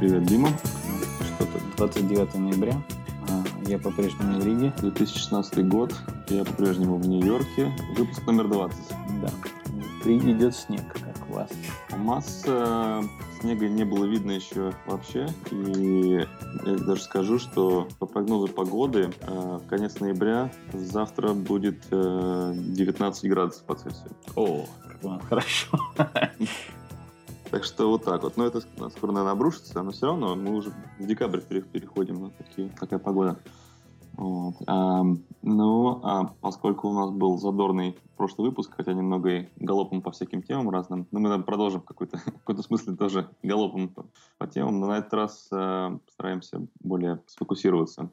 Привет, Дима. Что-то 29 ноября. А, Я по-прежнему в Риге. 2016 год. Я по-прежнему в Нью-Йорке. Выпуск номер 20. Да. В Риге идет снег, как у вас. Масса снега не было видно еще вообще. И я даже скажу, что по прогнозу погоды э, конец ноября завтра будет э, 19 градусов по Цельсию. О, хорошо. Так что вот так вот. Но это скоро, наверное, обрушится, но все равно мы уже в декабрь пере- переходим на такие, такая погода. Вот. А, ну, а поскольку у нас был задорный прошлый выпуск, хотя немного и галопом по всяким темам разным, но мы наверное, продолжим в какой-то, в каком-то смысле тоже галопом по, по темам, но на этот раз э, постараемся более сфокусироваться.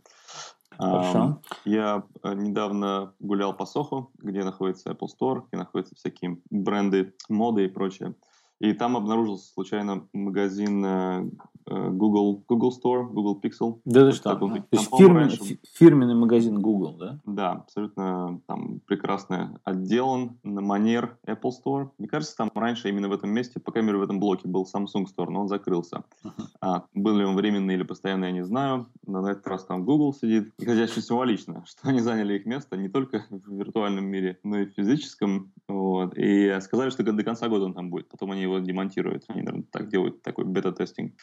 Хорошо. Я э, недавно гулял по Сохо, где находится Apple Store, где находятся всякие бренды моды и прочее. И там обнаружился случайно магазин э, Google, Google Store, Google Pixel. Да ты что? То есть по-моему, фирменный, магазин Google, да? Да, абсолютно там прекрасно отделан на манер Apple Store. Мне кажется, там раньше именно в этом месте, по крайней мере в этом блоке был Samsung Store, но он закрылся. Ага. А, был ли он временный или постоянный, я не знаю. Но на этот раз там Google сидит. И, хотя очень символично, что они заняли их место не только в виртуальном мире, но и в физическом. Вот. И сказали, что до конца года он там будет. Потом они его демонтируют. Они, наверное, так делают, такой бета-тестинг.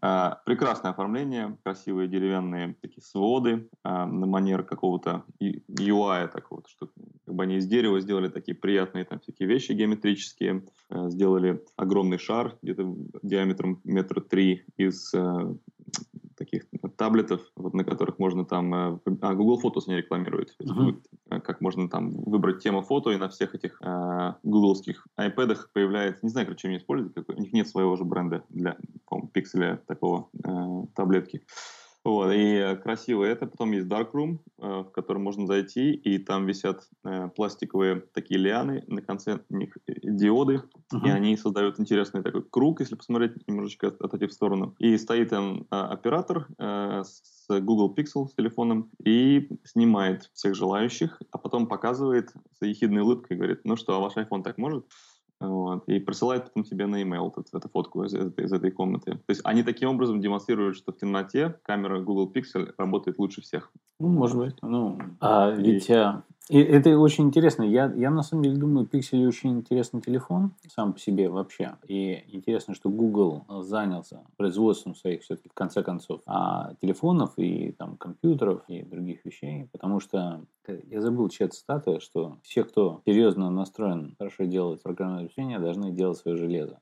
А, прекрасное оформление, красивые деревянные такие своды а, на манер какого-то UI такого, что как бы они из дерева сделали такие приятные там всякие вещи геометрические, а, сделали огромный шар где-то диаметром метра три из а, таких таблетов, вот, на которых можно там... э, А, Google Photos не рекламирует. Э, как можно там выбрать тему фото, и на всех этих э, гугловских iPad появляется... Не знаю, короче, им используют. У них нет своего же бренда для, по пикселя такого э, таблетки. Вот, и э, красиво это. Потом есть Darkroom, э, в который можно зайти, и там висят э, пластиковые такие лианы, на конце них диоды, и Мгм. они создают интересный такой круг, если посмотреть немножечко от- отойти в сторону. И стоит там а, оператор с Google Pixel с телефоном и снимает всех желающих, а потом показывает с ехидной улыбкой и говорит, ну что, а ваш iPhone так может? Вот, и присылает потом тебе на email вот эту фотку из, из- из этой комнаты. То есть они таким образом демонстрируют, что в темноте камера Google Pixel работает лучше всех. Ну, может быть. Ну, а И- ведь а, и это очень интересно. Я, я на самом деле думаю, Pixel очень интересный телефон сам по себе вообще. И интересно, что Google занялся производством своих все-таки в конце концов а, телефонов и там компьютеров и других вещей, потому что э, я забыл чья цитата, что все, кто серьезно настроен хорошо делать программное обеспечение, должны делать свое железо.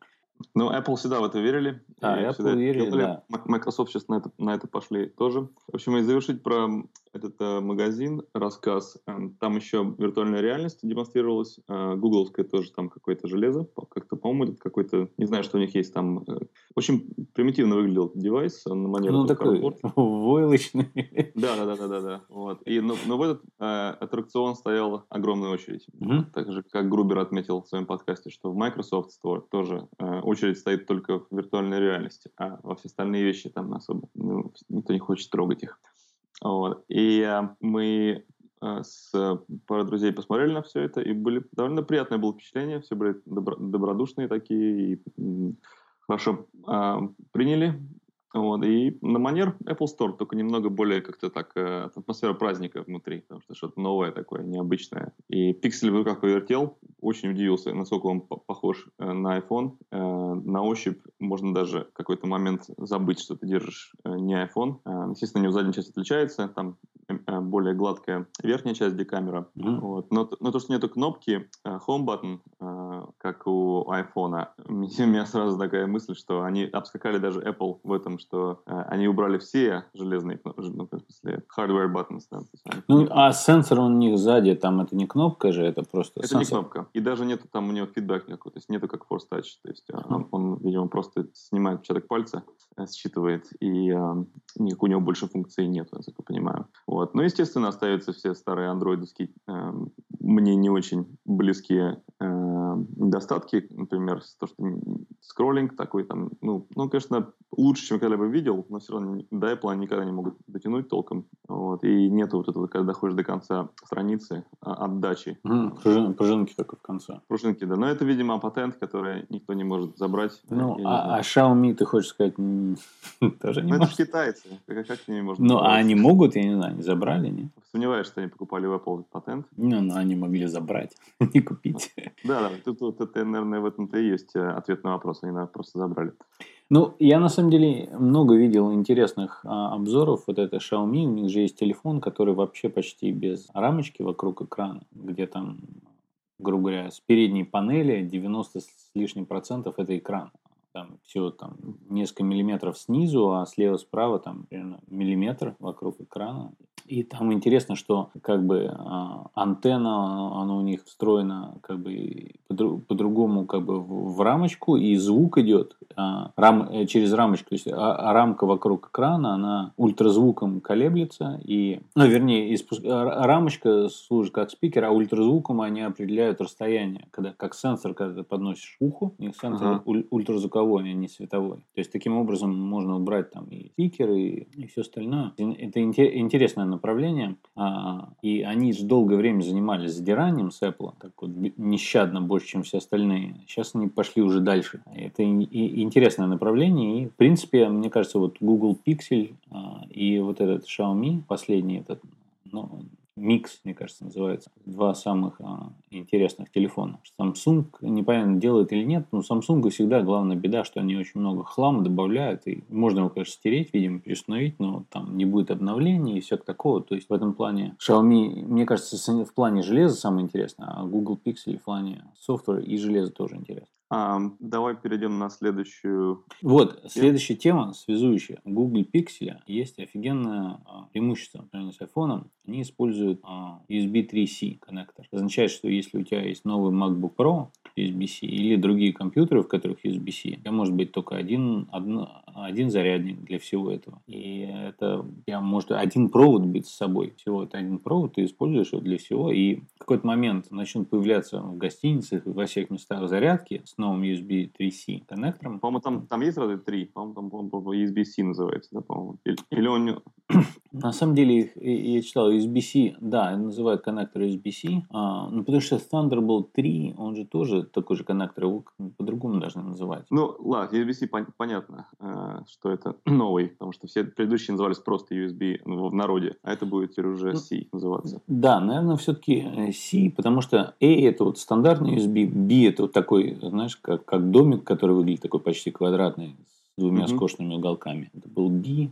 Ну, Apple всегда в это верили. Да, и Apple верили, делали. да. Microsoft сейчас на это, на это пошли тоже. В общем, и завершить про этот э, магазин, рассказ. Эм, Там еще виртуальная реальность демонстрировалась. Э, Гугловское тоже там какое-то железо. Как-то, по-моему, это какой-то... Не знаю, что у них есть там. э, Очень примитивно выглядел девайс он на манер Ну, такой войлочный. Да, да, да, да, да, да. Вот. И, но, но в этот э, аттракцион стояла огромная очередь. Мгм. Так же, как Грубер отметил в своем подкасте, что в Microsoft Store тоже э, очередь стоит только в виртуальной реальности, а во все остальные вещи там особо ну, никто не хочет трогать их. Вот. И э, мы э, с парой друзей посмотрели на все это, и были довольно приятное было впечатление, все были добро- добродушные такие, и хорошо э, приняли. Вот, и на манер Apple Store, только немного более как-то так, э, атмосфера праздника внутри, потому что что-то новое такое, необычное. И пиксель в руках повертел, очень удивился, насколько он по- похож э, на iPhone. Э, на ощупь можно даже в какой-то момент забыть, что ты держишь не iPhone. Э, естественно, у него задняя часть отличается, там более гладкая верхняя часть, где камера. Мгм. Вот. Но, но то, что нету кнопки Home Button, как у iPhone, мне- у меня сразу такая мысль, что они обскакали даже Apple в этом, что э, они убрали все железные кнопки, ну, в смысле, hardware buttons. Да, они- Ну, а сенсор у них сзади, там это не кнопка же, это просто это не сенсор. кнопка. И даже нету там у него фидбэк никакой, то есть нету как Force Touch. То есть Мгм. он, он, видимо, просто снимает отпечаток пальца, э, считывает, и э, никакой у него больше функций нет, насколько я понимаю. Вот. Ну, естественно, остаются все старые андроидовские, э, мне не очень близкие э, недостатки, например, то, что скроллинг такой там, ну, ну, конечно, лучше, чем когда-либо видел, но все равно до Apple они никогда не могут дотянуть толком. Вот, и нету вот этого, когда доходишь до конца страницы, а, отдачи. Mm, пружинки только в конце. Пружинки, да. Но это, видимо, патент, который никто не может забрать. Ну, а, а Xiaomi, ты хочешь сказать, тоже не ну, может? это китайцы. Как, как ними можно Ну, а они могут, я не знаю, не забрали, не? Сомневаюсь, что они покупали в Apple патент. Ну, но они могли забрать, не купить. Да, да. Тут, тут это, наверное, в этом-то и есть э, ответ на вопрос. Они, наверное, просто забрали. Ну, я на самом деле много видел интересных а, обзоров. Вот это Xiaomi, у них же есть телефон, который вообще почти без рамочки вокруг экрана, где там, грубо говоря, с передней панели 90 с лишним процентов это экран. Там все там несколько миллиметров снизу, а слева-справа там примерно миллиметр вокруг экрана. И там интересно, что как бы а, антенна, она у них встроена как бы по-другому как бы в, рамочку, и звук идет а, рам, э, через рамочку. То есть а, а рамка вокруг экрана, она ультразвуком колеблется, и, ну, вернее, испуск... Рамочка служит как спикер, а ультразвуком они определяют расстояние, когда как сенсор, когда ты подносишь уху, у них сенсор uh-huh. ультразвуковой, а не световой. То есть таким образом можно убрать там и спикеры, и, и все остальное. Это интересное направление, а, и они же долгое время занимались задиранием с Apple, так вот нещадно больше, чем все остальные. Сейчас они пошли уже дальше. Это интересное направление, и в принципе, мне кажется, вот Google Pixel а, и вот этот Xiaomi, последний этот, ну, Микс, мне кажется, называется. Два самых а, интересных телефона. Samsung, непонятно, делает или нет, но Samsung всегда главная беда, что они очень много хлама добавляют, и можно его, конечно, стереть, видимо, переустановить, но там не будет обновлений и все такого. То есть в этом плане Xiaomi, мне кажется, в плане железа самое интересное, а Google Pixel в плане софтвера и железа тоже интересно. А, давай перейдем на следующую. Вот, следующая тема, связующая. У Google Pixel есть офигенное а, преимущество по с iPhone. Они используют а, USB 3C коннектор. Это означает, что если у тебя есть новый MacBook Pro USB-C или другие компьютеры, в которых USB-C, у тебя может быть только один, один, один зарядник для всего этого. И это я может один провод быть с собой. Всего это один провод, ты используешь его для всего. И какой-то момент начнут появляться в гостиницах, во всех местах зарядки с новым USB 3C коннектором. По-моему, там, там есть разве 3? По-моему, там по USB-C называется, да, по-моему. Или, или он... На самом деле, я читал USB-C, да, называют коннектор USB-C, а, ну, потому что Thunderbolt 3, он же тоже такой же коннектор, его по-другому должны называть. Ну, ладно, USB-C пон- понятно, э, что это новый, потому что все предыдущие назывались просто USB в народе, а это будет теперь уже C называться. Да, наверное, все-таки э, C, потому что A это вот стандартный USB, B это вот такой, знаешь, как, как домик, который выглядит такой почти квадратный, двумя угу. скошенными уголками. Это был B,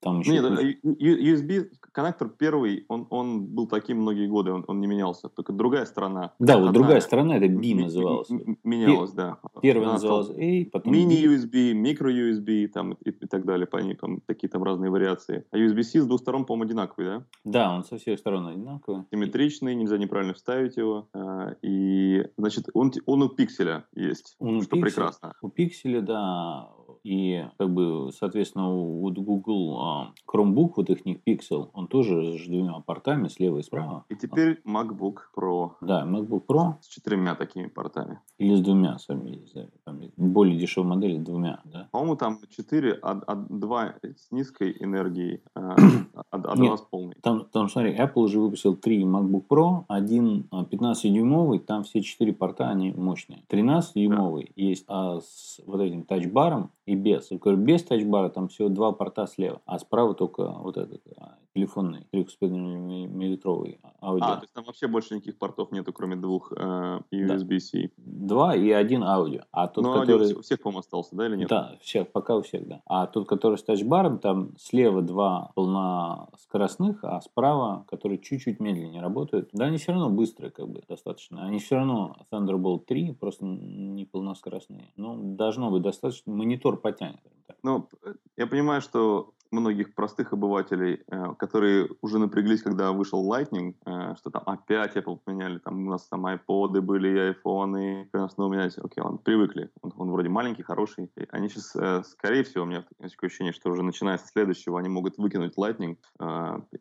там еще... Нет, USB коннектор первый, он, он был таким многие годы, он, он не менялся. Только другая сторона. Да, вот другая сторона, это B называлась. Менялась, да. Первая называлась A, потом Мини-USB, микро-USB там, и, и так далее. По ней, там, такие там разные вариации. А USB-C с двух сторон, по-моему, одинаковый, да? Да, он со всех сторон одинаковый. Симметричный, нельзя неправильно вставить его. А, и, значит, он, он у пикселя есть, он что пиксель, прекрасно. У пикселя, да, и, как бы, соответственно, у Google а, Chromebook, вот их Pixel, он тоже с двумя портами, слева и справа. И теперь MacBook Pro. Да, MacBook Pro. С четырьмя такими портами. Или с двумя, сами, там, более дешевые модели, двумя, да? По-моему, там четыре, а, а два с низкой энергией, а, а, а два с полной. Там, там, смотри, Apple уже выпустил три MacBook Pro, один 15-дюймовый, там все четыре порта, они мощные. 13-дюймовый да. есть а, с вот этим тачбаром, и без. Говорю, без тачбара там всего два порта слева, а справа только вот этот а, телефонный 3,5-миллиметровый аудио. А, то есть там вообще больше никаких портов нету, кроме двух э, USB-C. Да. Два и один аудио. А тот, Но который... у всех, по-моему, остался, да, или нет? Да, всех, пока у всех, да. А тот, который с тачбаром, там слева два полноскоростных, а справа, которые чуть-чуть медленнее работают. Да, они все равно быстрые, как бы, достаточно. Они все равно Thunderbolt 3, просто не полноскоростные. Но должно быть достаточно. Монитор потянет. Ну, я понимаю, что многих простых обывателей, э, которые уже напряглись, когда вышел Lightning, э, что там опять Apple поменяли, там у нас там iPod были, iPhone, и снова менять. Окей, он привыкли. Он, он вроде маленький, хороший. И они сейчас, э, скорее всего, у меня такое ощущение, что уже начиная с следующего они могут выкинуть Lightning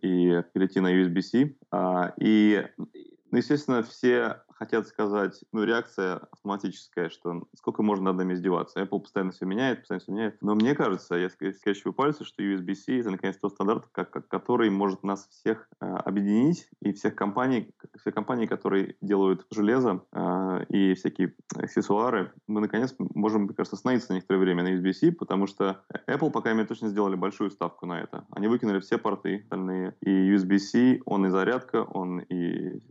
и перейти на USB-C. А, и, ну, естественно, все хотят сказать, ну, реакция автоматическая, что сколько можно над нами издеваться. Apple постоянно все меняет, постоянно все меняет. Но мне кажется, я скрещиваю пальцы, что USB-C это наконец тот стандарт, как, который может нас всех э, объединить и всех компаний, все компании, которые делают железо э, и всякие аксессуары, мы наконец можем, мне кажется, остановиться на некоторое время на USB-C, потому что Apple, пока мы точно сделали большую ставку на это. Они выкинули все порты остальные. И USB-C, он и зарядка, он и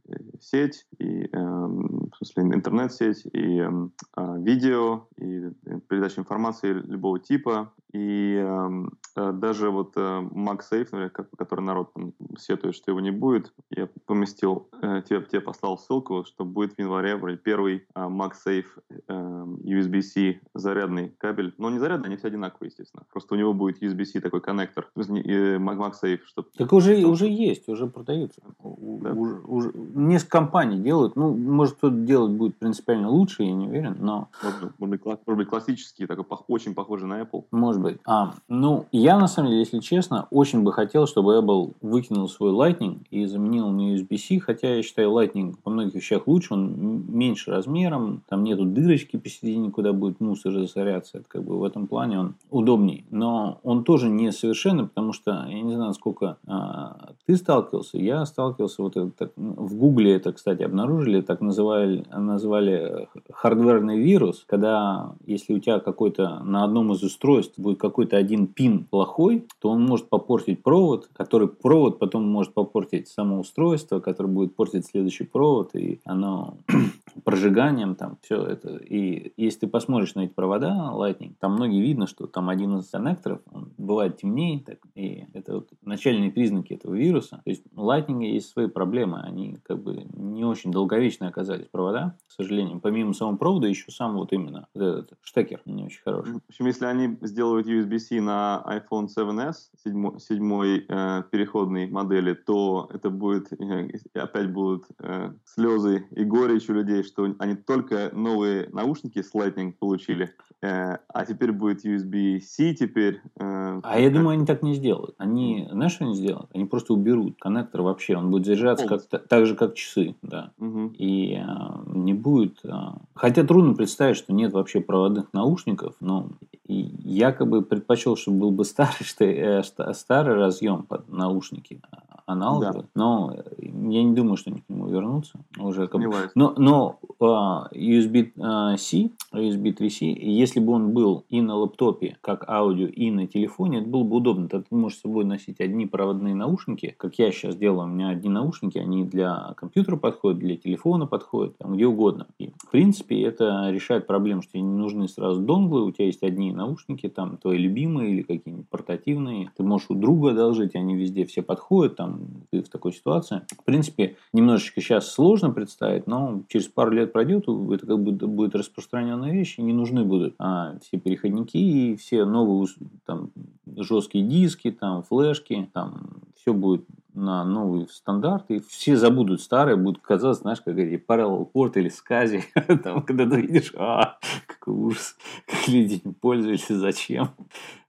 сеть, и э, в смысле интернет-сеть, и э, видео, и передача информации любого типа, и эм, э, даже вот э, MagSafe, например, который народ там сетует, что его не будет, я поместил, э, тебе, тебе послал ссылку, что будет в январе вроде первый э, MagSafe э, USB-C зарядный кабель. Но не зарядный, они все одинаковые, естественно. Просто у него будет USB-C такой коннектор, э, MagSafe. Чтобы... Так уже, чтобы... уже есть, уже продаются. Да. Уже, уже, несколько компаний делают. Ну, может, кто-то делать будет принципиально лучше, я не уверен, но... Может, быть, может быть, классический, такой очень похожий на Apple. Может быть. А, ну, я, на самом деле, если честно, очень бы хотел, чтобы Apple выкинул свой Lightning и заменил на USB-C, хотя я считаю Lightning по многих вещах лучше, он меньше размером, там нету дырочки посередине, куда будет мусор засоряться, это как бы в этом плане он удобней. Но он тоже не совершенный, потому что, я не знаю, сколько а, ты сталкивался, я сталкивался, вот это, так, в Гугле это, кстати, обнаружили, так называли, назвали хардверный вирус, когда если у тебя какой-то на одном из устройств будет какой-то один пин плохой, то он может попортить провод, который провод потом может попортить само устройство, которое будет портить следующий провод, и оно прожиганием там все это. И если ты посмотришь на эти провода Lightning, там многие видно, что там один из коннекторов, он бывает темнее, так, и это вот начальные признаки этого вируса. То есть у Lightning есть свои проблемы, они как бы не очень долговечные оказались провода, к сожалению. Помимо самого провода, еще сам вот именно вот этот штекер не очень хороший. В общем, если они сделают USB-C на iPhone 7s, седьмой, седьмой э, переходной модели, то это будет, э, опять будут э, слезы и горечь у людей, что они только новые наушники с Lightning получили, э, а теперь будет USB-C теперь. Э, а я думаю, они так не сделают. Они, знаешь, что они сделают? Они просто уберут коннектор вообще. Он будет заряжаться как, так же, как часы. Да. Угу. И э, не будет... Э, хотя трудно представить, что нет вообще проводных наушников, но якобы предпочел, чтобы был бы старый, э, старый разъем под наушники аналоговые, да. но я не думаю, что они к нему вернутся. Уже как бы... Но, но uh, USB-C, uh, USB 3C, если бы он был и на лаптопе, как аудио, и на телефоне, это было бы удобно. Ты можешь с собой носить одни проводные наушники, как я сейчас делаю, у меня одни наушники, они для компьютера подходят, для телефона подходят, там, где угодно. И, в принципе, это решает проблему, что не нужны сразу донглы, у тебя есть одни наушники, там, твои любимые или какие-нибудь портативные, ты можешь у друга одолжить, они везде все подходят, там, ты в такой ситуации. В принципе, немножечко сейчас сложно представить, но через пару лет пройдет, это как бы будет распространенная вещь, и не нужны будут а, все переходники и все новые там, жесткие диски, там, флешки, там, все будет на новый стандарт, и все забудут старые, будут казаться, знаешь, как эти Parallel Port или скази, там, когда ты видишь, а, какой ужас, как люди не пользовались, зачем,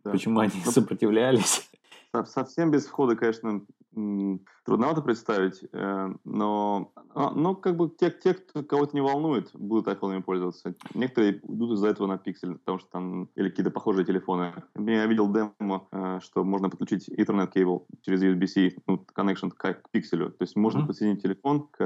да. почему они сопротивлялись. Совсем без входа, конечно, 嗯 трудновато представить, э, но, а, но как бы те, те кто кого-то не волнует, будут iPhone пользоваться. Некоторые идут из-за этого на пиксель, потому что там или какие-то похожие телефоны. Я видел демо, э, что можно подключить Ethernet cable через USB-C, ну, connection к, к пикселю. То есть можно mm-hmm. подсоединить телефон к,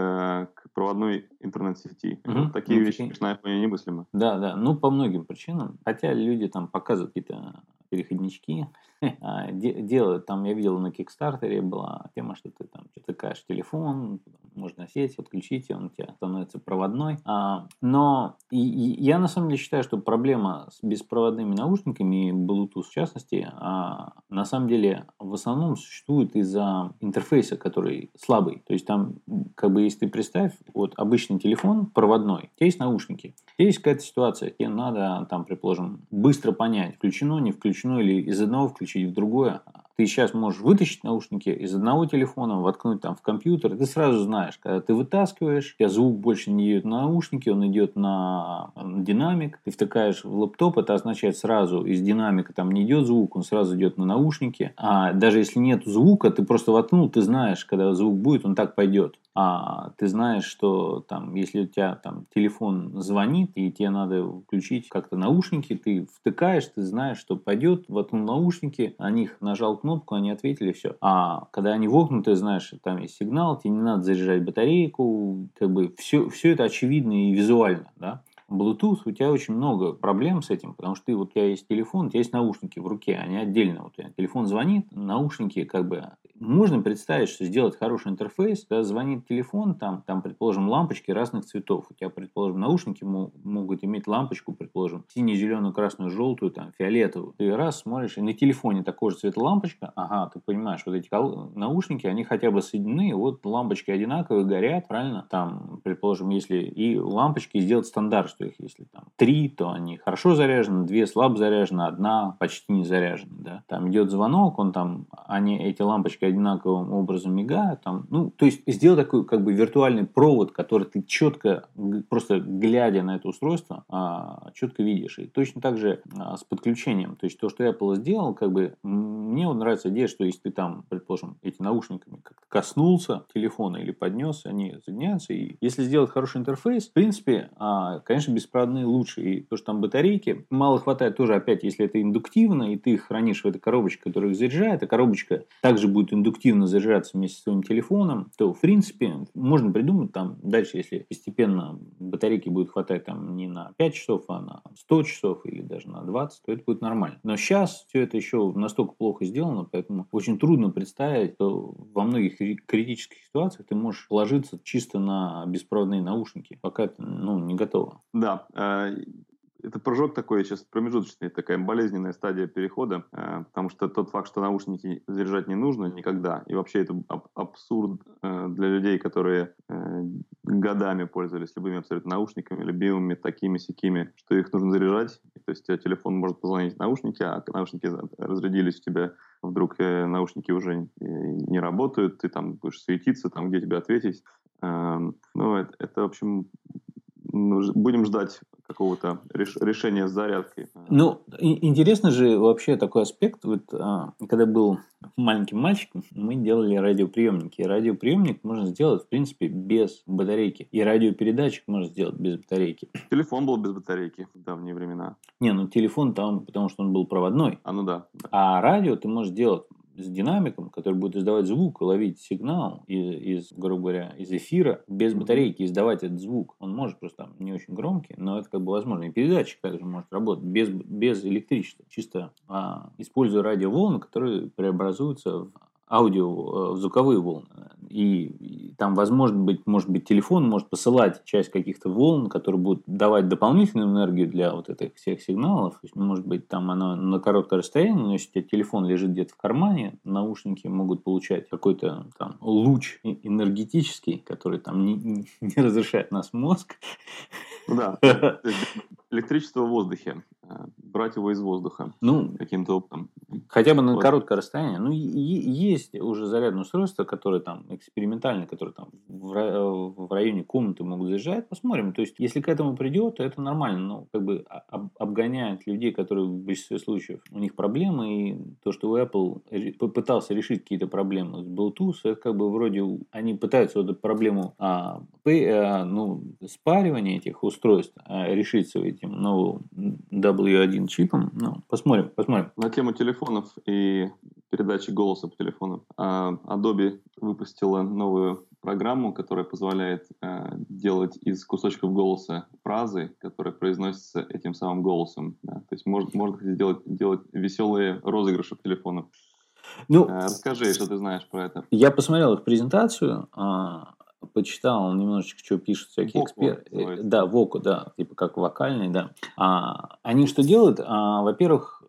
к проводной интернет-сети. Mm-hmm. Вот такие ну, вещи, конечно, на iPhone немыслимы. Да, да, ну по многим причинам. Хотя люди там показывают какие-то переходнички, а, делают. Там я видел на Кикстартере была тема, что ты там тыкаешь телефон, можно сеть отключить, и он у тебя становится проводной. А, но и, и я на самом деле считаю, что проблема с беспроводными наушниками и Bluetooth в частности, а, на самом деле в основном существует из-за интерфейса, который слабый. То есть там, как бы, если ты представь, вот обычный телефон проводной, есть наушники, есть какая-то ситуация, тебе надо там, предположим, быстро понять, включено, не включено, или из одного включить в другое, ты сейчас можешь вытащить наушники из одного телефона, воткнуть там в компьютер, ты сразу знаешь, когда ты вытаскиваешь, у тебя звук больше не идет на наушники, он идет на динамик, ты втыкаешь в лэптоп, это означает сразу из динамика там не идет звук, он сразу идет на наушники, а даже если нет звука, ты просто воткнул, ты знаешь, когда звук будет, он так пойдет а ты знаешь, что там, если у тебя там телефон звонит, и тебе надо включить как-то наушники, ты втыкаешь, ты знаешь, что пойдет, воткнул наушники, на них нажал кнопку, они ответили, все. А когда они вогнуты, знаешь, там есть сигнал, тебе не надо заряжать батарейку, как бы все, все это очевидно и визуально, да. Bluetooth, у тебя очень много проблем с этим, потому что ты, вот у тебя есть телефон, у тебя есть наушники в руке, они отдельно. Вот у телефон звонит, наушники как бы можно представить, что сделать хороший интерфейс, когда звонит телефон, там, там, предположим, лампочки разных цветов. У тебя, предположим, наушники могут иметь лампочку, предположим, синий, зеленую, красную, желтую, там, фиолетовую. Ты раз смотришь, и на телефоне такой же цвет лампочка, ага, ты понимаешь, вот эти наушники, они хотя бы соединены, вот лампочки одинаковые, горят, правильно? Там, предположим, если и лампочки сделать стандарт, что их если там три, то они хорошо заряжены, две слабо заряжены, одна почти не заряжена, да. Там идет звонок, он там, они, эти лампочки одинаковым образом мигают. Там, ну, то есть сделать такой как бы виртуальный провод, который ты четко, просто глядя на это устройство, а, четко видишь. И точно так же а, с подключением. То есть то, что Apple сделал, как бы мне вот нравится идея, что если ты там, предположим, эти наушниками как-то коснулся телефона или поднес, они соединяются. И если сделать хороший интерфейс, в принципе, а, конечно, беспроводные лучше. И то, что там батарейки, мало хватает тоже, опять, если это индуктивно, и ты их хранишь в этой коробочке, которая их заряжает, а коробочка также будет индуктивно заряжаться вместе с своим телефоном, то, в принципе, можно придумать там дальше, если постепенно батарейки будет хватать там не на 5 часов, а на 100 часов или даже на 20, то это будет нормально. Но сейчас все это еще настолько плохо сделано, поэтому очень трудно представить, что во многих критических ситуациях ты можешь положиться чисто на беспроводные наушники, пока это ну, не готово. Да, э, это прыжок такой сейчас промежуточный, такая болезненная стадия перехода, э, потому что тот факт, что наушники заряжать не нужно никогда, и вообще это аб- абсурд э, для людей, которые э, годами пользовались любыми абсолютно наушниками, любимыми такими сякими, что их нужно заряжать. То есть у телефон может позвонить в наушники, а наушники разрядились у тебя, вдруг э, наушники уже не работают, ты там будешь светиться, там где тебе ответить. Э, ну, это, это, в общем, будем ждать какого-то реш, решения с зарядкой. Ну, интересно же вообще такой аспект. Вот, а, когда был маленьким мальчиком, мы делали радиоприемники. И радиоприемник можно сделать, в принципе, без батарейки. И радиопередатчик можно сделать без батарейки. Телефон был без батарейки в давние времена. Не, ну телефон там, потому что он был проводной. А ну да. да. А радио ты можешь делать с динамиком, который будет издавать звук, ловить сигнал из, из, грубо говоря, из эфира без батарейки, издавать этот звук. Он может просто там не очень громкий, но это как бы возможно. И передатчик также может работать без, без электричества, чисто а, используя радиоволны, которые преобразуются в аудио, э, звуковые волны. И, там, возможно быть, может быть, телефон может посылать часть каких-то волн, которые будут давать дополнительную энергию для вот этих всех сигналов. То есть, может быть, там оно на короткое расстояние, но если у тебя телефон лежит где-то в кармане, наушники могут получать какой-то там луч энергетический, который там не, не разрешает нас мозг. Ну да, электричество в воздухе. Э, брать его из воздуха ну, каким-то опытом. Хотя бы на вот. короткое расстояние. Ну, есть уже зарядное устройство, которое там экспериментальное, которое там в районе комнаты могут заезжать. Посмотрим. То есть, если к этому придет, то это нормально. Но как бы обгоняет людей, которые в большинстве случаев у них проблемы. И то, что у Apple попытался решить какие-то проблемы с Bluetooth, это как бы вроде они пытаются эту проблему а, а, ну, спаривания этих устройств а, решить с этим новым W1 чипом. Ну, посмотрим, посмотрим. На тему телефонов и передачи голоса по телефону. А, Adobe выпустила новую программу, которая позволяет э, делать из кусочков голоса фразы, которые произносятся этим самым голосом. Да? То есть можно, можно делать, делать веселые розыгрыши по телефону. Ну, э, Расскажи, что ты знаешь про это. Я посмотрел их презентацию. А, почитал немножечко, что пишут всякие эксперты. Да, воку, да, типа как вокальный, да. А, они что делают? А, во-первых,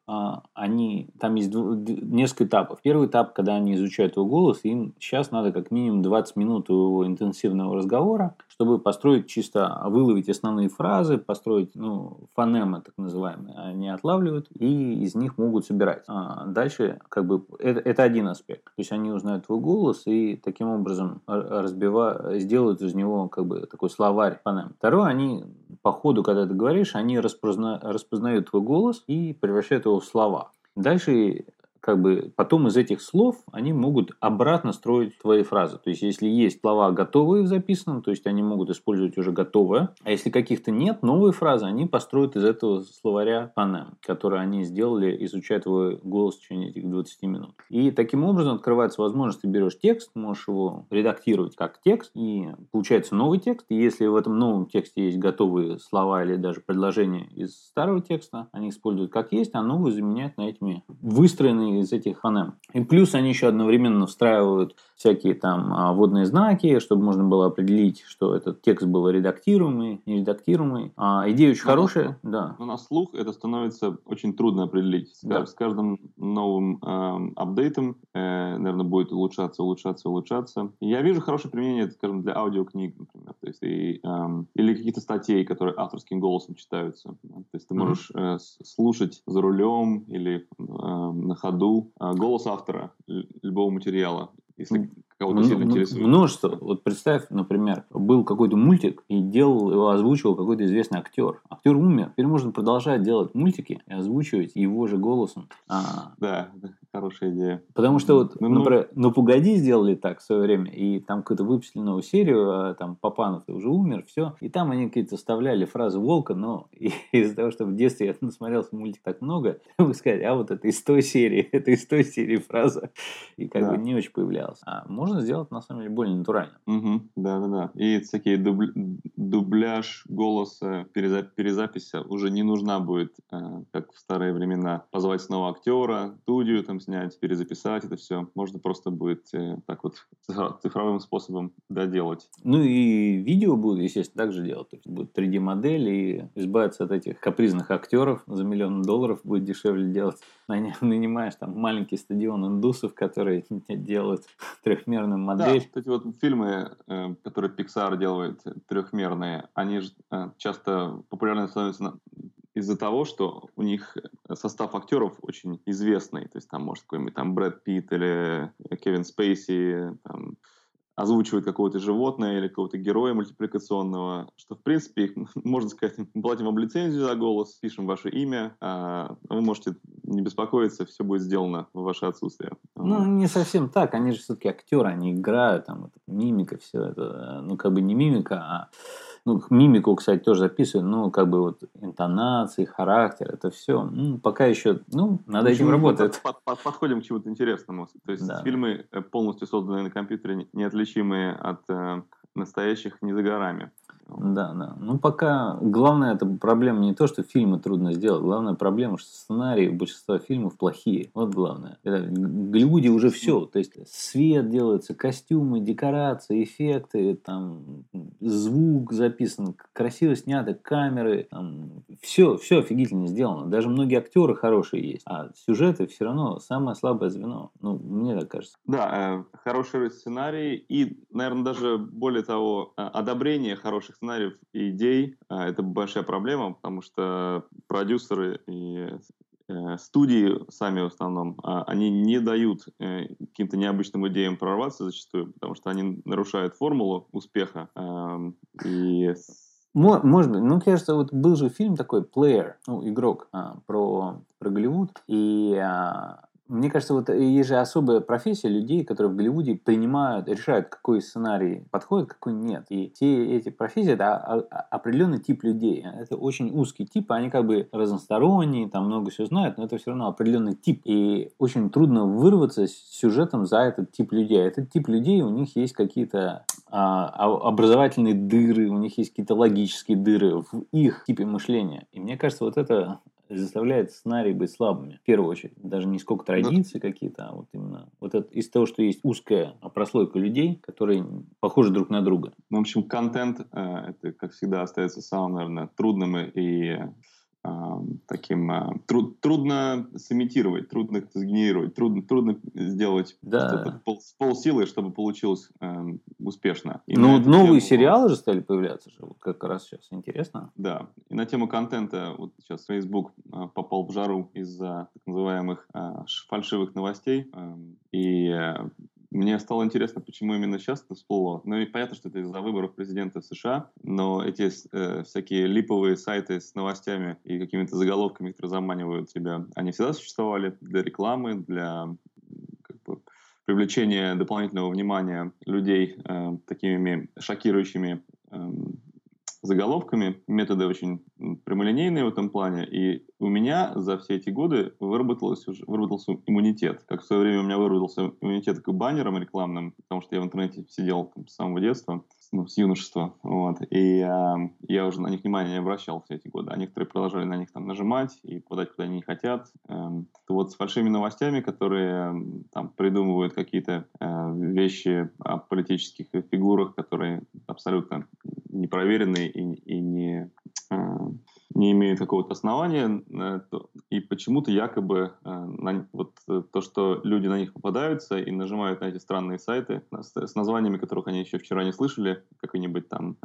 они, там есть несколько этапов. Первый этап, когда они изучают его голос, им сейчас надо как минимум 20 минут его интенсивного разговора, чтобы построить чисто, выловить основные фразы, построить, ну, фонемы так называемые, они отлавливают и из них могут собирать. А дальше, как бы, это, это один аспект. То есть они узнают твой голос и таким образом разбивают, сделают из него как бы такой словарь фонем. Второе, они по ходу, когда ты говоришь, они распозна, распознают твой голос и превращают его слова. Дальше как бы потом из этих слов они могут обратно строить твои фразы. То есть, если есть слова готовые в записанном, то есть они могут использовать уже готовое. А если каких-то нет, новые фразы они построят из этого словаря фонем, который они сделали, изучая твой голос в течение этих 20 минут. И таким образом открывается возможность, ты берешь текст, можешь его редактировать как текст, и получается новый текст. И если в этом новом тексте есть готовые слова или даже предложения из старого текста, они используют как есть, а новые заменяют на этими выстроенные из этих фонем. И плюс они еще одновременно встраивают всякие там а, водные знаки, чтобы можно было определить, что этот текст был редактируемый, не редактируемый. А, идея очень но хорошая, на, да. Но на слух это становится очень трудно определить. С, да. с каждым новым э, апдейтом, э, наверное, будет улучшаться, улучшаться, улучшаться. Я вижу хорошее применение, скажем, для аудиокниг, например, то есть и, э, или каких-то статей, которые авторским голосом читаются. То есть ты можешь э, слушать за рулем или э, на ходу э, голос автора любого материала если кого-то сильно интересует. Множество. Вот представь, например, был какой-то мультик, и делал его озвучивал какой-то известный актер. Актер умер. Теперь можно продолжать делать мультики и озвучивать его же голосом. А... Да, хорошая идея. Потому что вот, ну, ну, например, ну погоди сделали так в свое время, и там какую-то выпустили новую серию, а там Папанов уже умер, все. И там они какие-то вставляли фразы Волка, но из-за того, что в детстве я насмотрелся мультик так много, могу сказать, а вот это из той серии, это из той серии фраза. И как да. бы не очень появлялась. А можно сделать, на самом деле, более натурально. Угу, да-да-да. И всякие дубля... дубляж голоса, переза... перезапись уже не нужна будет, э, как в старые времена. Позвать снова актера, студию там снять, перезаписать это все. Можно просто будет э, так вот цифровым способом доделать. Ну и видео будут, естественно, так же делать. То есть будет 3D-модель и избавиться от этих капризных актеров за миллион долларов будет дешевле делать. Нанимаешь там маленький стадион индусов, которые делают трехмерную модель. Да, эти вот фильмы, э, которые Pixar делает, трехмерные, они же э, часто популярны становятся из-за того, что у них состав актеров очень известный. То есть там, может, какой-нибудь там Брэд Питт или Кевин Спейси, там, озвучивают какого-то животное или какого-то героя мультипликационного, что, в принципе, их, можно сказать, платим вам лицензию за голос, пишем ваше имя, а вы можете не беспокоиться, все будет сделано в ваше отсутствие. Ну, не совсем так, они же все-таки актеры, они играют, там, вот, мимика, все это, ну, как бы не мимика, а ну, мимику, кстати, тоже записываю, но как бы вот интонации, характер, это все. Ну, пока еще, ну, надо этим работать. Под, под, подходим к чему-то интересному. То есть да. фильмы э, полностью созданные на компьютере, неотличимые от э, настоящих, не за горами. Да, да. Ну, пока главная это проблема не то, что фильмы трудно сделать. Главная проблема, что сценарии большинства фильмов плохие. Вот главное. Это, в Голливуде уже все. То есть свет делается, костюмы, декорации, эффекты, там, звук записан, красиво снято, камеры. Там, все, все офигительно сделано. Даже многие актеры хорошие есть. А сюжеты все равно самое слабое звено. Ну, мне так кажется. Да, э, хороший сценарий и, наверное, даже более того, э, одобрение хороших сценариев и идей а, это большая проблема, потому что продюсеры и э, студии сами в основном, а, они не дают э, каким-то необычным идеям прорваться зачастую, потому что они нарушают формулу успеха. И может быть. Ну, кажется, вот был же фильм такой «Player», ну, игрок, а, про, про Голливуд. И мне кажется, вот есть же особая профессия людей, которые в Голливуде принимают, решают, какой сценарий подходит, какой нет. И все эти профессии – это определенный тип людей. Это очень узкий тип, они как бы разносторонние, там много всего знают, но это все равно определенный тип. И очень трудно вырваться с сюжетом за этот тип людей. Этот тип людей, у них есть какие-то а, образовательные дыры, у них есть какие-то логические дыры в их типе мышления. И мне кажется, вот это заставляет сценарий быть слабыми, в первую очередь. Даже не сколько традиции да. какие-то, а вот именно вот это, из того, что есть узкая прослойка людей, которые похожи друг на друга. Ну, в общем, контент, э, это, как всегда, остается самым, наверное, трудным и таким э, труд, трудно сымитировать, трудно сгенерировать, трудно, трудно сделать да. что-то пол, с полсилы, чтобы получилось э, успешно. И ну, новые тему, сериалы же стали появляться же, вот как раз сейчас интересно. Да, и на тему контента, вот сейчас Facebook э, попал в жару из-за так называемых э, фальшивых новостей, э, и э, мне стало интересно, почему именно сейчас это всплыло. Ну и понятно, что это из-за выборов президента США, но эти э, всякие липовые сайты с новостями и какими-то заголовками, которые заманивают тебя, они всегда существовали для рекламы, для как бы, привлечения дополнительного внимания людей э, такими шокирующими э, заголовками. Методы очень прямолинейные в этом плане. И у меня за все эти годы выработался, уже, выработался иммунитет. Как в свое время у меня выработался иммунитет к баннерам рекламным, потому что я в интернете сидел там, с самого детства, ну, с юношества. Вот, и э, я уже на них внимания не обращал все эти годы. А некоторые продолжали на них там нажимать и подать куда они не хотят. Э, вот с фальшивыми новостями, которые там придумывают какие-то э, вещи о политических фигурах, которые абсолютно непроверенные и, и не э, не имеют какого-то основания, э, и почему-то якобы э, вот э, то, что люди на них попадаются и нажимают на эти странные сайты с, названиями, которых они еще вчера не слышали, какой-нибудь там,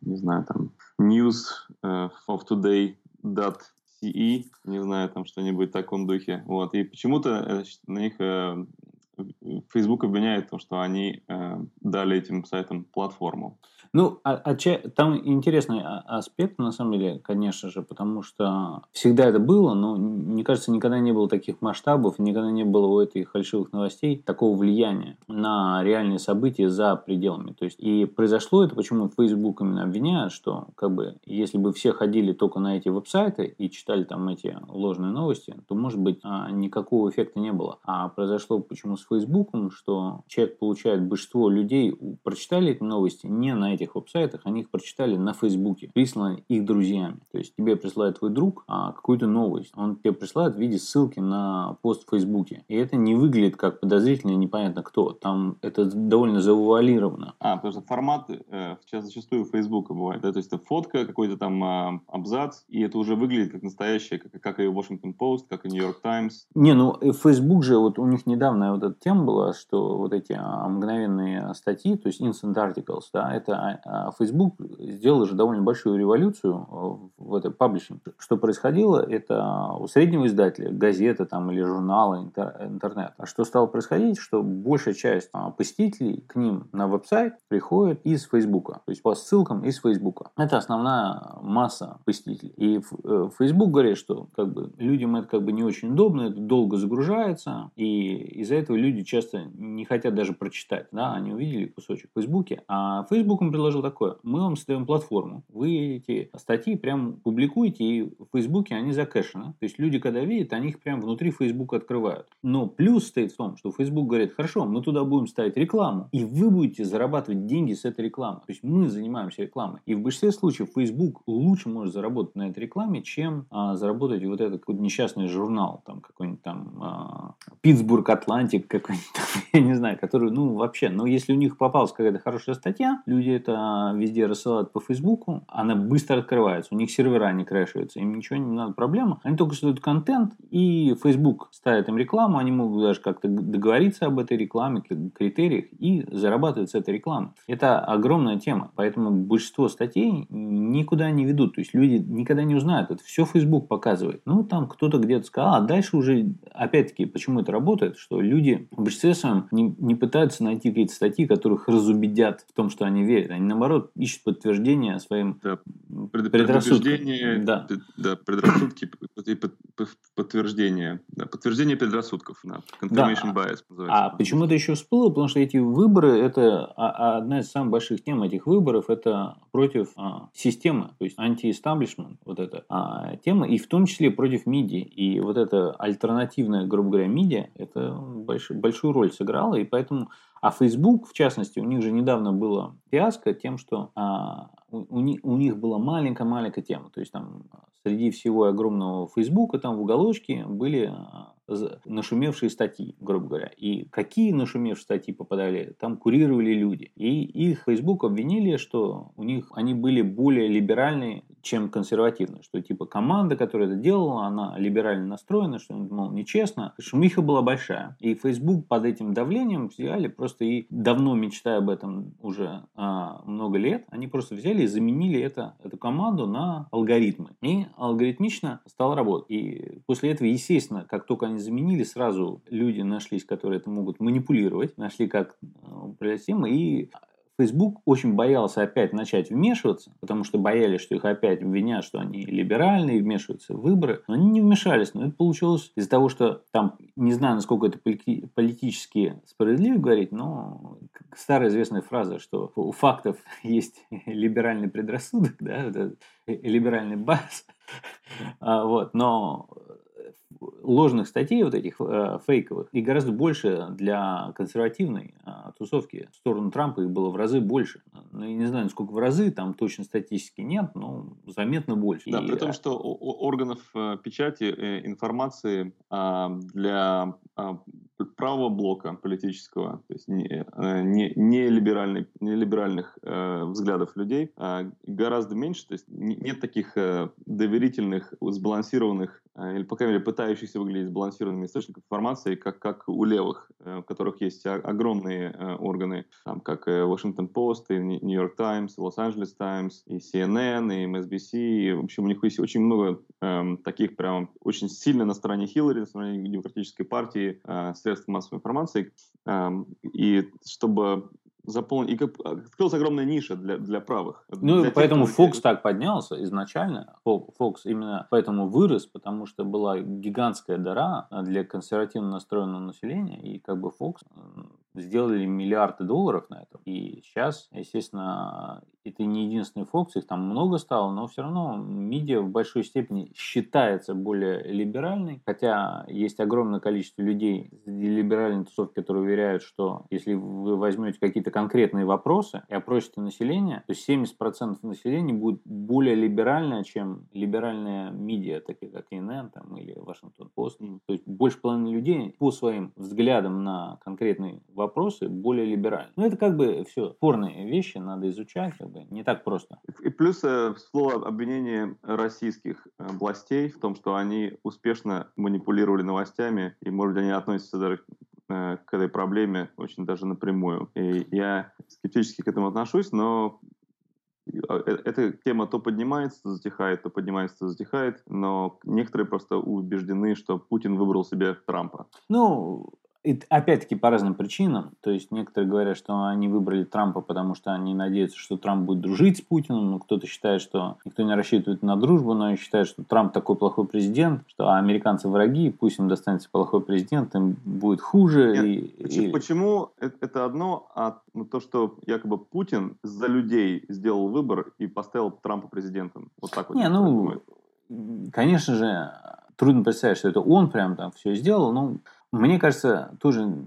не знаю, там news of today CE, не знаю, там что-нибудь в таком духе. Вот. И почему-то на них Facebook обвиняет то, что они дали этим сайтам платформу. Ну, а, а там интересный а, аспект, на самом деле, конечно же, потому что всегда это было, но, мне кажется, никогда не было таких масштабов, никогда не было у этих фальшивых новостей такого влияния на реальные события за пределами. То есть, и произошло это, почему Facebook именно обвиняют, что, как бы, если бы все ходили только на эти веб-сайты и читали там эти ложные новости, то, может быть, а, никакого эффекта не было. А произошло почему с Facebook, что человек получает, большинство людей прочитали эти новости не на эти этих веб-сайтах, они их прочитали на Фейсбуке, присланы их друзьями. То есть тебе присылает твой друг а, какую-то новость, он тебе присылает в виде ссылки на пост в Фейсбуке. И это не выглядит как подозрительно, непонятно кто. Там это довольно завуалировано. А, потому что формат э, сейчас зачастую у Фейсбука бывает. Да? То есть это фотка, какой-то там э, абзац, и это уже выглядит как настоящее, как, как и Washington Post, как и New York Times. Не, ну Facebook же, вот у них недавно вот эта тема была, что вот эти а, мгновенные статьи, то есть instant articles, да, это а Facebook сделал же довольно большую революцию э, в этой паблишинг. Что происходило, это у среднего издателя, газеты там, или журнала, интернет. А что стало происходить, что большая часть а, посетителей к ним на веб-сайт приходит из Facebook, то есть по ссылкам из Facebook. Это основная масса посетителей. И э, Facebook говорит, что как бы, людям это как бы не очень удобно, это долго загружается, и из-за этого люди часто не хотят даже прочитать. Да? Они увидели кусочек в Facebook, а Facebook им предложил такое. Мы вам создаем платформу. Вы эти статьи прям публикуете, и в Фейсбуке они закэшены. То есть люди, когда видят, они их прям внутри Фейсбука открывают. Но плюс стоит в том, что Facebook говорит, хорошо, мы туда будем ставить рекламу, и вы будете зарабатывать деньги с этой рекламы. То есть мы занимаемся рекламой. И в большинстве случаев Facebook лучше может заработать на этой рекламе, чем а, заработать вот этот какой-то несчастный журнал, там какой-нибудь там а, Питтсбург Атлантик какой-нибудь я не знаю, который, ну вообще, но если у них попалась какая-то хорошая статья, люди это везде рассылают по Фейсбуку, она быстро открывается, у них сервера не крэшиваются, им ничего не надо, проблема. Они только создают контент, и Facebook ставит им рекламу, они могут даже как-то договориться об этой рекламе, критериях, и зарабатывать с этой рекламы. Это огромная тема, поэтому большинство статей никуда не ведут, то есть люди никогда не узнают, это все Facebook показывает. Ну, там кто-то где-то сказал, а дальше уже, опять-таки, почему это работает, что люди в большинстве своем не, не пытаются найти какие-то статьи, которых разубедят в том, что они верят. Они наоборот, ищут подтверждение своим да, пред, предрассудкам. Да. да, предрассудки и подтверждение. Да, подтверждение предрассудков. Да, confirmation да. bias называется. А почему это еще всплыло? Потому что эти выборы, это одна из самых больших тем этих выборов, это против а, системы, то есть анти-эстаблишмент, вот эта а, тема, и в том числе против МИДИ. И вот эта альтернативная, грубо говоря, МИДИ, это больш, большую роль сыграла, и поэтому а Facebook, в частности, у них же недавно было фиаско тем, что а, у, у, них, была маленькая-маленькая тема. То есть там среди всего огромного Фейсбука там в уголочке были а, нашумевшие статьи, грубо говоря. И какие нашумевшие статьи попадали, там курировали люди. И их Facebook обвинили, что у них они были более либеральные, чем консервативная. Что типа команда, которая это делала, она либерально настроена, что, мол, нечестно. Шумиха была большая. И Facebook под этим давлением взяли просто и давно мечтая об этом уже а, много лет, они просто взяли и заменили это, эту команду на алгоритмы. И алгоритмично стал работать. И после этого, естественно, как только они заменили, сразу люди нашлись, которые это могут манипулировать, нашли как управлять тем, и Facebook очень боялся опять начать вмешиваться, потому что боялись, что их опять обвинят, что они либеральные, вмешиваются в выборы. Но они не вмешались. Но это получилось из-за того, что там, не знаю, насколько это политически справедливо говорить, но старая известная фраза, что у фактов есть либеральный предрассудок, да, это либеральный бас. А, вот, но ложных статей вот этих э, фейковых и гораздо больше для консервативной э, тусовки в сторону Трампа их было в разы больше. Ну, я не знаю, сколько в разы, там точно статистики нет, но заметно больше. Да, и, при том, э, что органов э, печати э, информации э, для э, правого блока политического, то есть не, э, не, не, либеральный, не либеральных э, взглядов людей, э, гораздо меньше, то есть нет таких э, доверительных, сбалансированных э, или, по крайней мере, пытающихся выглядеть сбалансированными источников информации, как, как у левых, э, у которых есть огромные э, органы, там, как э, Washington Post, и New York Times, Los Angeles Times, и CNN, и MSBC, и, в общем, у них есть очень много э, таких прям очень сильно на стороне Хиллари, на стороне демократической партии э, средств массовой информации, э, и чтобы заполнить. И как, открылась огромная ниша для, для правых. Ну, для поэтому тех, Fox так поднялся изначально. Fox именно поэтому вырос, потому что была гигантская дыра для консервативно настроенного населения, и как бы Fox сделали миллиарды долларов на этом. И сейчас, естественно, это не единственный Fox, их там много стало, но все равно медиа в большой степени считается более либеральной, хотя есть огромное количество людей из либеральной тусовки, которые уверяют, что если вы возьмете какие-то конкретные вопросы и опросите население, то 70% населения будет более либеральное, чем либеральные медиа, такие как CNN там, или Вашингтон Пост. То есть больше половины людей по своим взглядам на конкретные вопросы более либеральны. Ну, это как бы все спорные вещи, надо изучать, как бы не так просто. И плюс э, всплыло обвинение российских э, властей в том, что они успешно манипулировали новостями, и, может быть, они относятся даже э, к этой проблеме очень даже напрямую. И я скептически к этому отношусь, но эта тема то поднимается, то затихает, то поднимается, то затихает, но некоторые просто убеждены, что Путин выбрал себе Трампа. Ну, и опять-таки по разным причинам. То есть некоторые говорят, что они выбрали Трампа, потому что они надеются, что Трамп будет дружить с Путиным. Но кто-то считает, что никто не рассчитывает на дружбу, но считает, что Трамп такой плохой президент, что американцы враги, пусть им достанется плохой президент, им будет хуже. Нет, и, почему, и... почему это одно, а то, что якобы Путин за людей сделал выбор и поставил Трампа президентом? Вот так вот. Не, ну, конечно же, трудно представить, что это он прям там все сделал, но мне кажется, тоже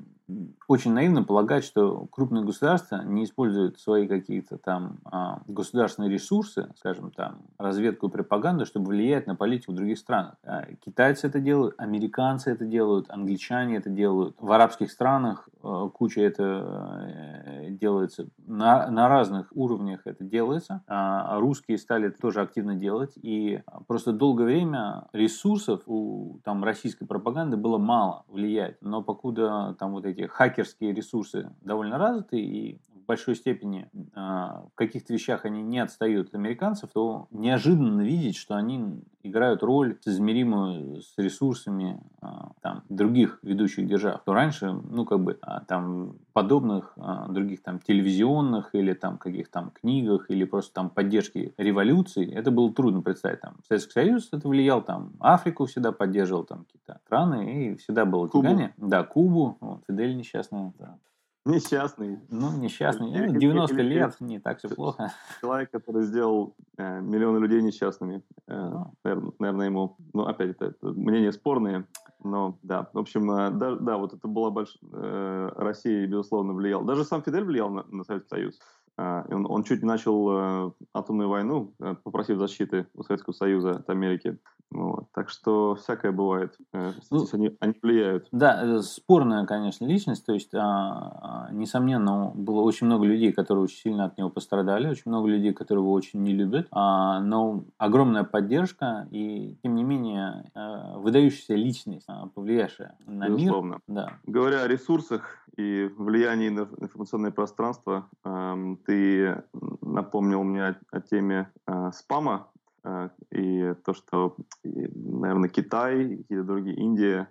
очень наивно полагать, что крупные государства не используют свои какие-то там а, государственные ресурсы, скажем там, разведку и пропаганду, чтобы влиять на политику других странах. А, китайцы это делают, американцы это делают, англичане это делают. В арабских странах а, куча это э, делается. На, на разных уровнях это делается. А русские стали это тоже активно делать. И просто долгое время ресурсов у там, российской пропаганды было мало влиять. Но покуда там вот эти хакерские ресурсы довольно развиты и большой степени э, в каких-то вещах они не отстают от американцев, то неожиданно видеть, что они играют роль соизмеримую с ресурсами э, там, других ведущих держав. То раньше, ну, как бы, э, там, подобных других там телевизионных или там каких-то там книгах или просто там поддержки революции, это было трудно представить. Там, Советский Союз это влиял, там, Африку всегда поддерживал, там, какие-то страны, и всегда было тягание. Да, Кубу, вот, Фидель несчастный, да. Несчастный. Ну, несчастный. 90 или, лет, не так все плохо. Человек, который сделал э, миллионы людей несчастными. Э, ну. наверное, наверное, ему... Ну, опять, это, это мнения спорные. Но, да. В общем, э, да, да вот это была большая... Э, Россия, безусловно, влияла. Даже сам Фидель влиял на, на Советский Союз. А, он, он чуть не начал э, атомную войну, э, попросив защиты у Советского Союза от Америки. Вот. Так что всякое бывает. Э, ну, они, они влияют. Да, спорная, конечно, личность. То есть, а, а, несомненно, было очень много людей, которые очень сильно от него пострадали, очень много людей, которые его очень не любят. А, но огромная поддержка и, тем не менее, выдающаяся личность, повлиявшая на Безусловно. мир. Да. Говоря о ресурсах и влиянии на информационное пространство, э, ты напомнил мне о, о теме э, спама Э, и то, что, наверное, Китай и какие-то другие, Индия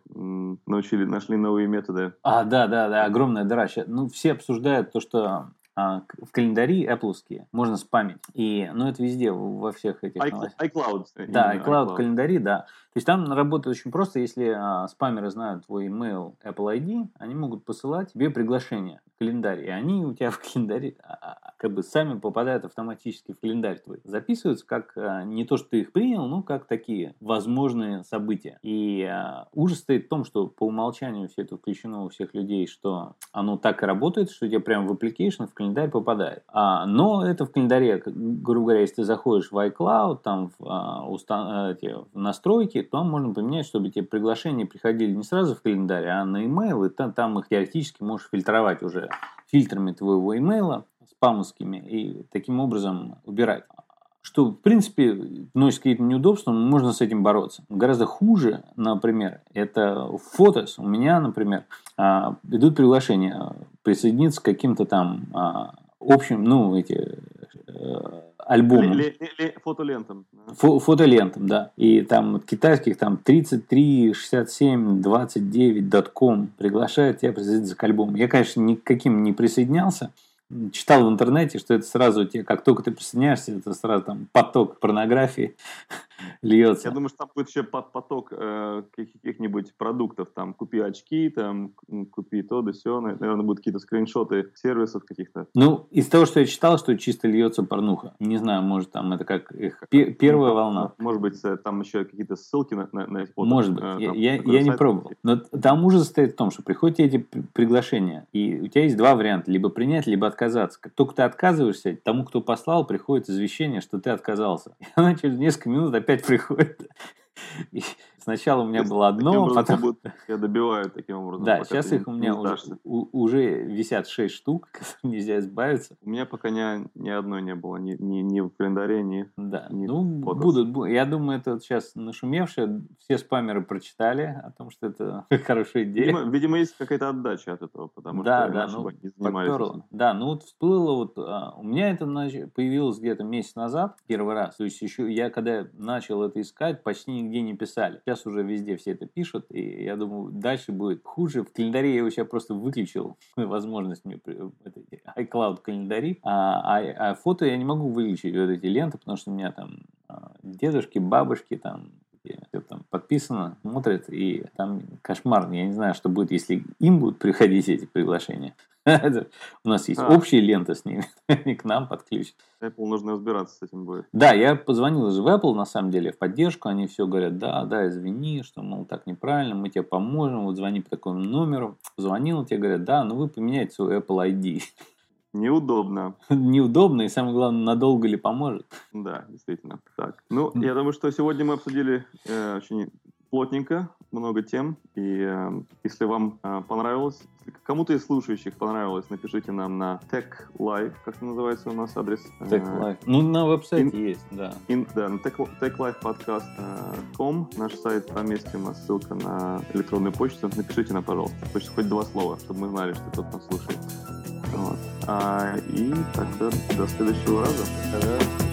научили, нашли новые методы. А, да, да, да, огромная дыра. Ну, все обсуждают то, что а, в календари Apple можно спамить. И, ну, это везде, во всех этих... iCloud. iCloud. Да, iCloud, iCloud календари, да. То есть там работает очень просто, если а, спамеры знают твой email Apple ID, они могут посылать тебе приглашение в календарь, и они у тебя в календаре а, а, как бы сами попадают автоматически в календарь твой. Записываются как а, не то, что ты их принял, но как такие возможные события. И а, ужас стоит в том, что по умолчанию все это включено у всех людей, что оно так и работает, что тебе прям в application в календарь попадает. А, но это в календаре, грубо говоря, если ты заходишь в iCloud, там в, а, уста- эти, в настройки, то можно поменять, чтобы тебе приглашения приходили не сразу в календарь, а на email, и там, там их теоретически можешь фильтровать уже фильтрами твоего имейла, спамовскими, и таким образом убирать. Что, в принципе, вносит какие-то неудобства, но можно с этим бороться. Гораздо хуже, например, это фотос. У меня, например, а, идут приглашения присоединиться к каким-то там а, общим, ну, эти э, альбомом. фотолентам. Фо фотолентам, да. И там китайских там 33, 67, 29, .com приглашают тебя присоединиться к альбому. Я, конечно, никаким не присоединялся, читал в интернете, что это сразу тебе, как только ты присоединяешься, это сразу там поток порнографии льется. Я думаю, что там будет еще поток э, каких-нибудь продуктов, там, купи очки, там, купи то да все, наверное, будут какие-то скриншоты сервисов каких-то. Ну, из того, что я читал, что чисто льется порнуха. Не знаю, может, там это как их первая ну, волна. Может быть, э, там еще какие-то ссылки на, на, на фото. Может быть, э, я, я, я не пробовал. Но там ужас стоит в том, что приходят эти приглашения, и у тебя есть два варианта, либо принять, либо отказаться. Как только ты отказываешься, тому, кто послал, приходит извещение, что ты отказался. И она через несколько минут опять приходит. сначала у меня есть, было одно, потом... Будут, я добиваю таким образом. Да, сейчас их у меня уже, у, уже висят 6 штук, которые нельзя избавиться. У меня пока ни, ни одной не было, ни, ни, ни в календаре, ни Да, ни ну будут, будут. Я думаю, это сейчас нашумевшее, все спамеры прочитали о том, что это хорошая идея. Видимо, видимо есть какая-то отдача от этого, потому да, что да, ну, не занимались Да, ну вот всплыло, вот, а, у меня это появилось где-то месяц назад, первый раз. То есть еще я когда начал это искать, почти нигде не писали. Сейчас уже везде все это пишут, и я думаю, дальше будет хуже. В календаре я его сейчас просто выключил, возможность мне эти iCloud календари, а, а, а фото я не могу выключить вот эти ленты, потому что у меня там а, дедушки, бабушки, там все там подписано, смотрят, и там кошмар. Я не знаю, что будет, если им будут приходить эти приглашения. У нас есть а. общие ленты с ними, они к нам подключат. Apple нужно разбираться с этим будет. Да, я позвонил же в Apple, на самом деле, в поддержку, они все говорят, да, да, извини, что, мол, так неправильно, мы тебе поможем, вот звони по такому номеру. Звонил, тебе говорят, да, но вы поменяете свой Apple ID. Неудобно. Неудобно, и самое главное, надолго ли поможет. Да, действительно. Так, ну, я думаю, что сегодня мы обсудили э, очень плотненько, много тем. И э, если вам э, понравилось, если кому-то из слушающих понравилось, напишите нам на Tech Live, как называется у нас адрес? Tech Live. Ну, на веб-сайте in, есть, да. In, да, на tech, techlifepodcast.com, наш сайт, там есть у нас ссылка на электронную почту. Напишите нам, пожалуйста, хочется хоть два слова, чтобы мы знали, что кто-то нас слушает. Вот. А, и тогда до следующего раза. Да.